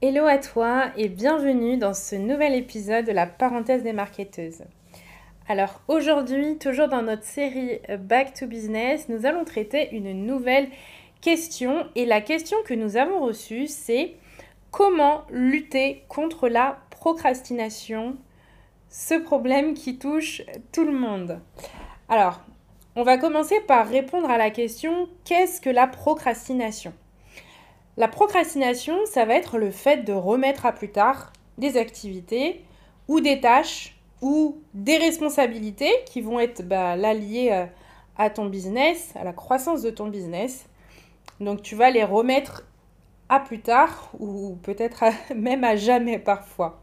Hello à toi et bienvenue dans ce nouvel épisode de la parenthèse des marketeuses. Alors aujourd'hui, toujours dans notre série Back to Business, nous allons traiter une nouvelle question et la question que nous avons reçue c'est comment lutter contre la procrastination, ce problème qui touche tout le monde. Alors, on va commencer par répondre à la question qu'est-ce que la procrastination? La procrastination, ça va être le fait de remettre à plus tard des activités ou des tâches ou des responsabilités qui vont être bah, liées euh, à ton business, à la croissance de ton business. Donc tu vas les remettre à plus tard ou peut-être même à jamais parfois.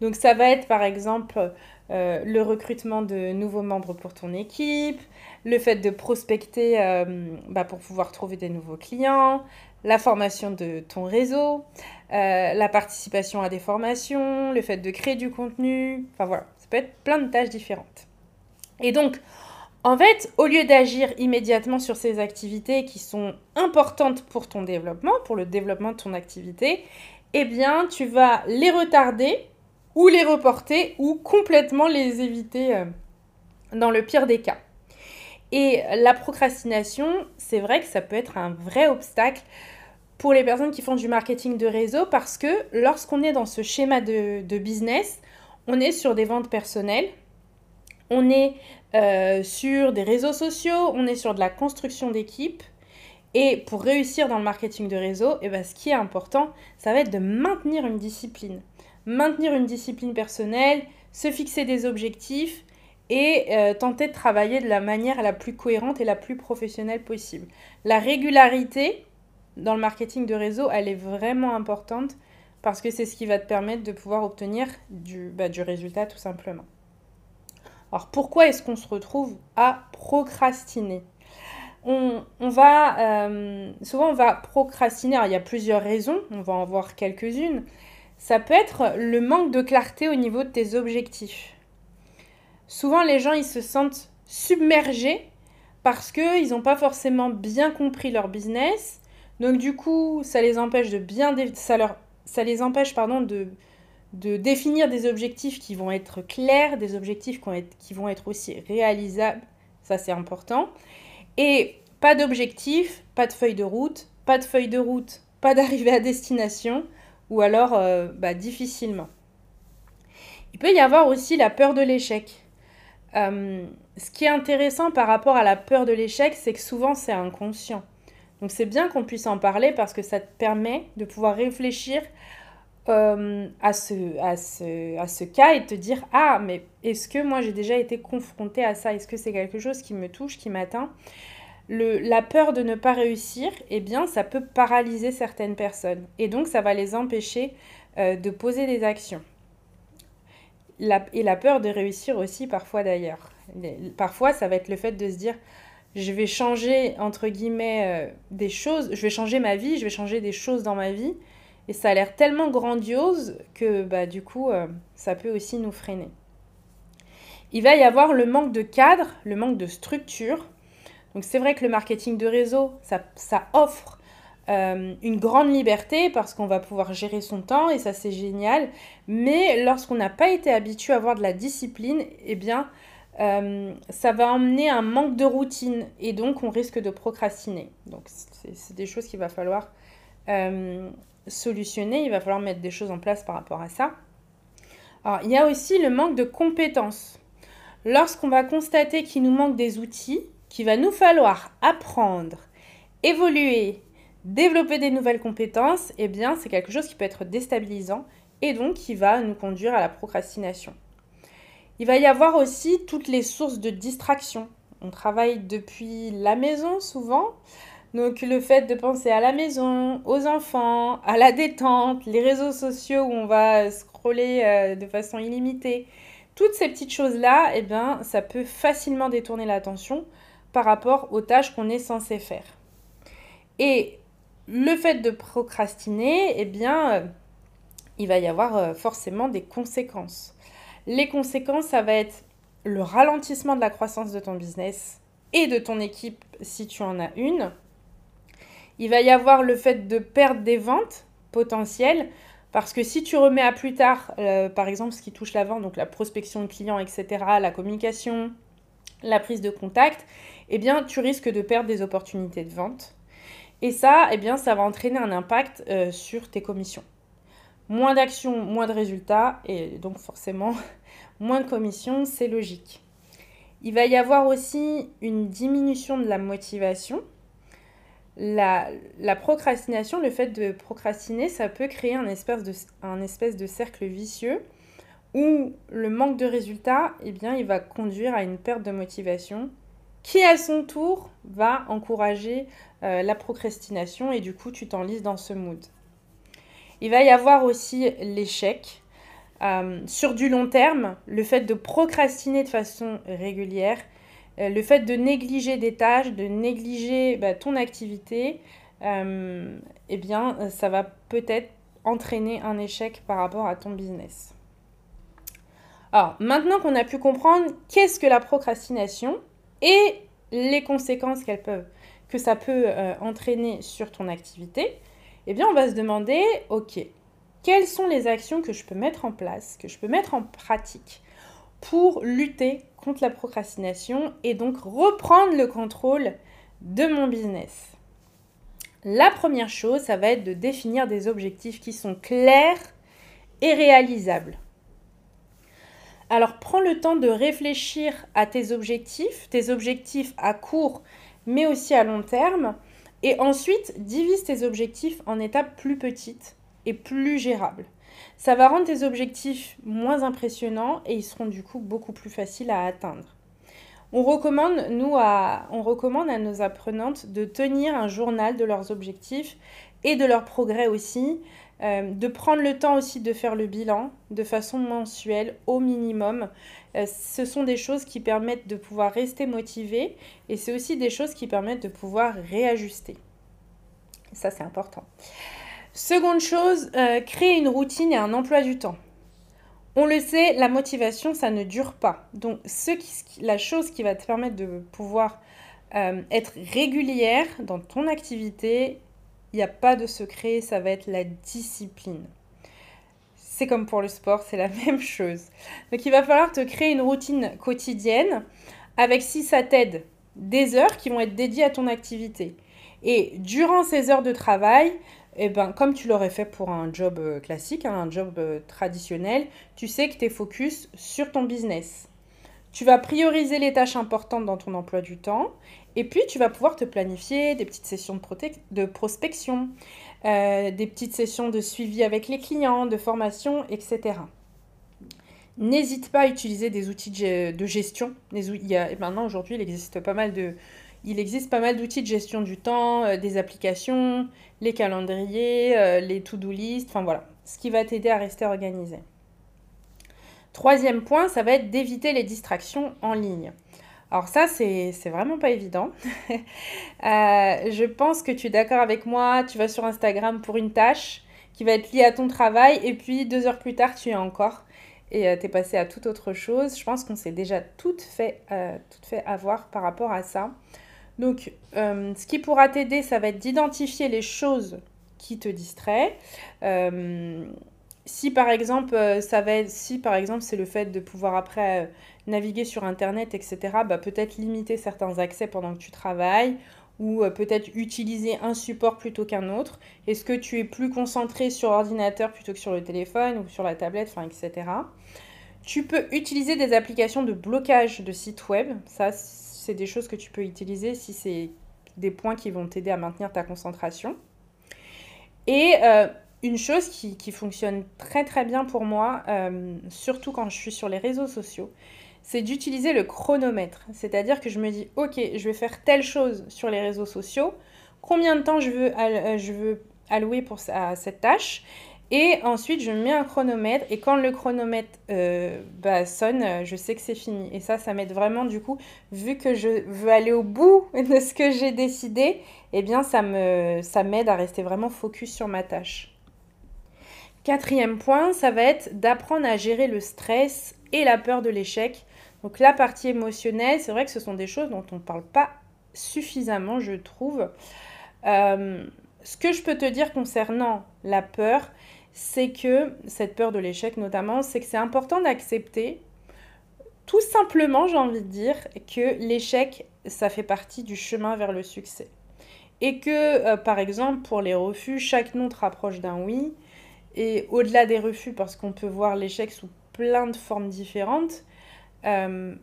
Donc ça va être par exemple euh, le recrutement de nouveaux membres pour ton équipe, le fait de prospecter euh, bah, pour pouvoir trouver des nouveaux clients, la formation de ton réseau, euh, la participation à des formations, le fait de créer du contenu. Enfin voilà, ça peut être plein de tâches différentes. Et donc, en fait, au lieu d'agir immédiatement sur ces activités qui sont importantes pour ton développement, pour le développement de ton activité, eh bien, tu vas les retarder ou les reporter ou complètement les éviter euh, dans le pire des cas. Et la procrastination, c'est vrai que ça peut être un vrai obstacle pour les personnes qui font du marketing de réseau parce que lorsqu'on est dans ce schéma de, business, on est sur des ventes personnelles, on est euh, sur des réseaux sociaux, on est sur de la construction d'équipe. Et pour réussir dans le marketing de réseau, eh ben, ce qui est important, ça va être de maintenir une discipline. Maintenir une discipline personnelle, se fixer des objectifs et euh, tenter de travailler de la manière la plus cohérente et la plus professionnelle possible. La régularité, dans le marketing de réseau, elle est vraiment importante parce que c'est ce qui va te permettre de pouvoir obtenir du, bah, résultat tout simplement. Alors pourquoi est-ce qu'on se retrouve à procrastiner? On, va euh, souvent on va procrastiner. il y a plusieurs raisons, on va en voir quelques-unes. Ça peut être le manque de clarté au niveau de tes objectifs. Souvent les gens ils se sentent submergés parce qu'ils n'ont pas forcément bien compris leur business donc du coup, ça les empêche de bien ça leur ça les empêche pardon de de définir des objectifs qui vont être clairs, des objectifs qui vont être, aussi réalisables, ça c'est important. Et pas d'objectif, pas de feuille de route, pas de feuille de route, pas d'arrivée à destination, ou alors euh, bah, difficilement. Il peut y avoir aussi la peur de l'échec. Euh, ce qui est intéressant par rapport à la peur de l'échec, c'est que souvent c'est inconscient. Donc c'est bien qu'on puisse en parler parce que ça te permet de pouvoir réfléchir euh, à, ce, cas et te dire ah mais est-ce que moi j'ai déjà été confrontée à ça? Est-ce que c'est quelque chose qui me touche, qui m'atteint la peur de ne pas réussir, eh bien, ça peut paralyser certaines personnes. Et donc, ça va les empêcher euh, de poser des actions. Et la peur de réussir aussi, parfois d'ailleurs. Parfois, ça va être le fait de se dire je vais changer, entre guillemets, euh, des choses, je vais changer ma vie, je vais changer des choses dans ma vie. Et ça a l'air tellement grandiose que bah, du coup, euh, ça peut aussi nous freiner. Il va y avoir le manque de cadre, le manque de structure. Donc c'est vrai que le marketing de réseau, ça offre euh, une grande liberté parce qu'on va pouvoir gérer son temps et ça c'est génial. Mais lorsqu'on n'a pas été habitué à avoir de la discipline, eh bien euh, ça va emmener un manque de routine et donc on risque de procrastiner. Donc c'est des choses qu'il va falloir euh, solutionner, il va falloir mettre des choses en place par rapport à ça. Alors, il y a aussi le manque de compétences. Lorsqu'on va constater qu'il nous manque des outils, qu'il va nous falloir apprendre, évoluer, développer des nouvelles compétences, eh bien, c'est quelque chose qui peut être déstabilisant et donc qui va nous conduire à la procrastination. Il va y avoir aussi toutes les sources de distraction. On travaille depuis la maison souvent. Donc le fait de penser à la maison, aux enfants, à la détente, les réseaux sociaux où on va scroller euh, de façon illimitée, toutes ces petites choses-là, eh bien, ça peut facilement détourner l'attention par rapport aux tâches qu'on est censé faire. Le fait de procrastiner, eh bien, euh, il va y avoir euh, forcément des conséquences. Les conséquences, ça va être le ralentissement de la croissance de ton business et de ton équipe si tu en as une. Il va y avoir le fait de perdre des ventes potentielles parce que si tu remets à plus tard, euh, par exemple, ce qui touche la vente, donc la prospection de clients, etc., la communication, la prise de contact, eh bien, tu risques de perdre des opportunités de vente. Et ça, eh bien, ça va entraîner un impact euh, sur tes commissions. Moins d'actions, moins de résultats, et donc forcément, moins de commissions, c'est logique. Il va y avoir aussi une diminution de la motivation. La, procrastination, le fait de procrastiner, ça peut créer un espèce de, cercle vicieux où le manque de résultats, eh bien, il va conduire à une perte de motivation qui, à son tour, va encourager euh, la procrastination et du coup, tu t'enlises dans ce mood. Il va y avoir aussi l'échec. Euh, sur du long terme, le fait de procrastiner de façon régulière, euh, le fait de négliger des tâches, de négliger bah, ton activité, eh bien, ça va peut-être entraîner un échec par rapport à ton business. Alors, maintenant qu'on a pu comprendre qu'est-ce que la procrastination et les conséquences que ça peut euh, entraîner sur ton activité, eh bien, on va se demander, OK, quelles sont les actions que je peux mettre en place, que je peux mettre en pratique pour lutter contre la procrastination et donc reprendre le contrôle de mon business? La première chose, ça va être de définir des objectifs qui sont clairs et réalisables. Alors prends le temps de réfléchir à tes objectifs, tes objectifs à court mais aussi à long terme, et ensuite divise tes objectifs en étapes plus petites et plus gérables. Ça va rendre tes objectifs moins impressionnants et ils seront du coup beaucoup plus faciles à atteindre. On recommande, nous, à, on recommande à nos apprenantes de tenir un journal de leurs objectifs et de leurs progrès aussi, euh, de prendre le temps aussi de faire le bilan de façon mensuelle au minimum. Euh, ce sont des choses qui permettent de pouvoir rester motivé et c'est aussi des choses qui permettent de pouvoir réajuster. Ça, c'est important. Seconde chose, euh, créer une routine et un emploi du temps. On le sait, la motivation, ça ne dure pas. Donc, ce la chose qui va te permettre de pouvoir être régulière dans ton activité il n'y a pas de secret, ça va être la discipline. C'est comme pour le sport, c'est la même chose. Donc il va falloir te créer une routine quotidienne avec, si ça t'aide, des heures qui vont être dédiées à ton activité. Et durant ces heures de travail, eh ben, comme tu l'aurais fait pour un job euh, classique, hein, un job euh, traditionnel, tu sais que tu es focus sur ton business. Tu vas prioriser les tâches importantes dans ton emploi du temps et puis, tu vas pouvoir te planifier des petites sessions de, prospection, euh, des petites sessions de suivi avec les clients, de formation, etc. N'hésite pas à utiliser des outils de gestion. Il y a, maintenant, aujourd'hui, il existe pas mal de... Il existe pas mal d'outils de gestion du temps, euh, des applications, les calendriers, euh, les to-do list, enfin voilà, ce qui va t'aider à rester organisé. Troisième point, ça va être d'éviter les distractions en ligne. Alors ça, c'est vraiment pas évident. Euh, je pense que tu es d'accord avec moi, tu vas sur Instagram pour une tâche qui va être liée à ton travail et puis deux heures plus tard, tu es encore et euh, tu es passé à toute autre chose. Je pense qu'on s'est déjà tout fait, euh, tout fait avoir par rapport à ça. Donc, ce qui pourra t'aider, ça va être d'identifier les choses qui te distraient. Si par exemple, ça va être, si par exemple c'est le fait de pouvoir après naviguer sur Internet, etc., bah, peut-être limiter certains accès pendant que tu travailles, ou euh, peut-être utiliser un support plutôt qu'un autre Est-ce que tu es plus concentré sur l'ordinateur plutôt que sur le téléphone ou sur la tablette, enfin, etc. Tu peux utiliser des applications de blocage de sites web. Ça, c'est des choses que tu peux utiliser si c'est des points qui vont t'aider à maintenir ta concentration. Et euh, une chose qui, fonctionne très très bien pour moi, euh, surtout quand je suis sur les réseaux sociaux, c'est d'utiliser le chronomètre. C'est-à-dire que je me dis, ok, je vais faire telle chose sur les réseaux sociaux, combien de temps je veux, euh, je veux allouer pour, à cette tâche, et ensuite, je mets un chronomètre et quand le chronomètre euh, bah, sonne, je sais que c'est fini. Et ça, ça m'aide vraiment du coup, vu que je veux aller au bout de ce que j'ai décidé, eh bien ça me ça m'aide à rester vraiment focus sur ma tâche. Quatrième point, ça va être d'apprendre à gérer le stress et la peur de l'échec. Donc la partie émotionnelle, c'est vrai que ce sont des choses dont on ne parle pas suffisamment, je trouve. Euh, ce que je peux te dire concernant la peur, c'est que, cette peur de l'échec notamment, c'est que c'est important d'accepter, tout simplement, j'ai envie de dire, que l'échec, ça fait partie du chemin vers le succès. Et que, euh, par exemple, pour les refus, chaque non te rapproche d'un oui. Et au-delà des refus, parce qu'on peut voir l'échec sous plein de formes différentes, euh,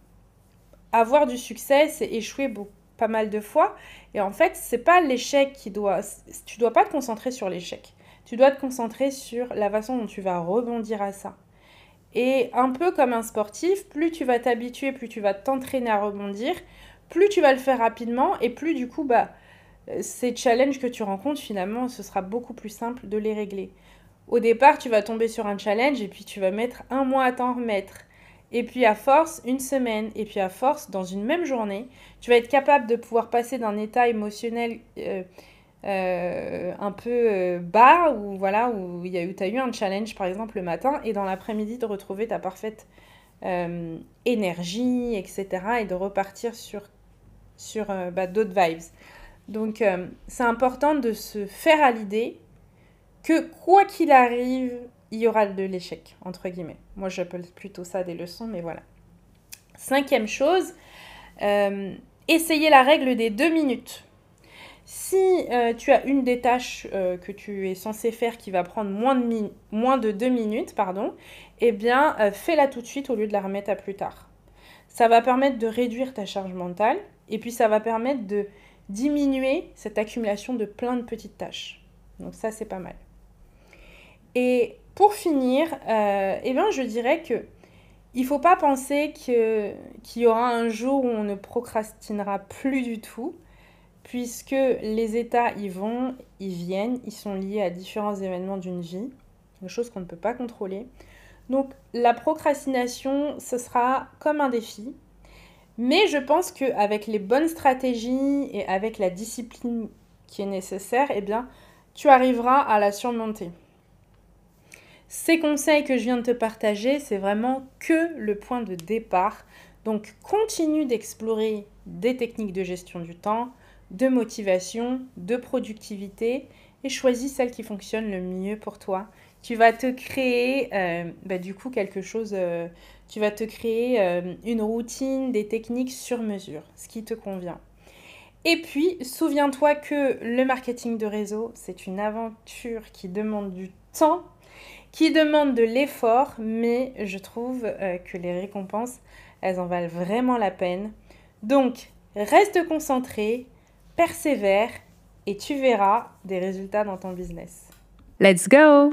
avoir du succès, c'est échouer pas mal de fois. Et en fait, c'est pas l'échec qui doit. Tu dois pas te concentrer sur l'échec. Tu dois te concentrer sur la façon dont tu vas rebondir à ça. Et un peu comme un sportif, plus tu vas t'habituer, plus tu vas t'entraîner à rebondir, plus tu vas le faire rapidement et plus du coup, bah, ces challenges que tu rencontres, finalement, ce sera beaucoup plus simple de les régler. Au départ, tu vas tomber sur un challenge et puis tu vas mettre un mois à t'en remettre. Et puis à force, une semaine, et puis à force, dans une même journée, tu vas être capable de pouvoir passer d'un état émotionnel euh, euh, un peu euh, bas, où voilà, où a eu, as eu un challenge par exemple le matin, et dans l'après-midi de retrouver ta parfaite énergie, etc., et de repartir sur, sur bah, d'autres vibes. Donc c'est important de se faire à l'idée que quoi qu'il arrive, il y aura de l'échec, entre guillemets. Moi j'appelle plutôt ça des leçons, mais voilà. Cinquième chose, essayez la règle des deux minutes. Si euh, tu as une des tâches euh, que tu es censé faire qui va prendre moins de, moins de deux minutes, pardon, eh bien, euh, fais-la tout de suite au lieu de la remettre à plus tard. Ça va permettre de réduire ta charge mentale et puis ça va permettre de diminuer cette accumulation de plein de petites tâches. Donc ça, c'est pas mal. Et pour finir, eh bien, je dirais que il faut pas penser qu'il y aura un jour où on ne procrastinera plus du tout puisque les états y vont, ils viennent, ils sont liés à différents événements d'une vie, des choses qu'on ne peut pas contrôler. Donc la procrastination, ce sera comme un défi, mais je pense qu'avec les bonnes stratégies et avec la discipline qui est nécessaire, eh bien, tu arriveras à la surmonter. Ces conseils que je viens de te partager, c'est vraiment que le point de départ. Donc continue d'explorer des techniques de gestion du temps, de motivation, de productivité et choisis celle qui fonctionne le mieux pour toi. Tu vas te créer euh, bah, du coup quelque chose, euh, tu vas te créer euh, une routine, des techniques sur mesure, ce qui te convient. Et puis, souviens-toi que le marketing de réseau, c'est une aventure qui demande du temps, qui demande de l'effort, mais je trouve que les récompenses, elles en valent vraiment la peine. Donc, reste concentré, persévère et tu verras des résultats dans ton business. Let's go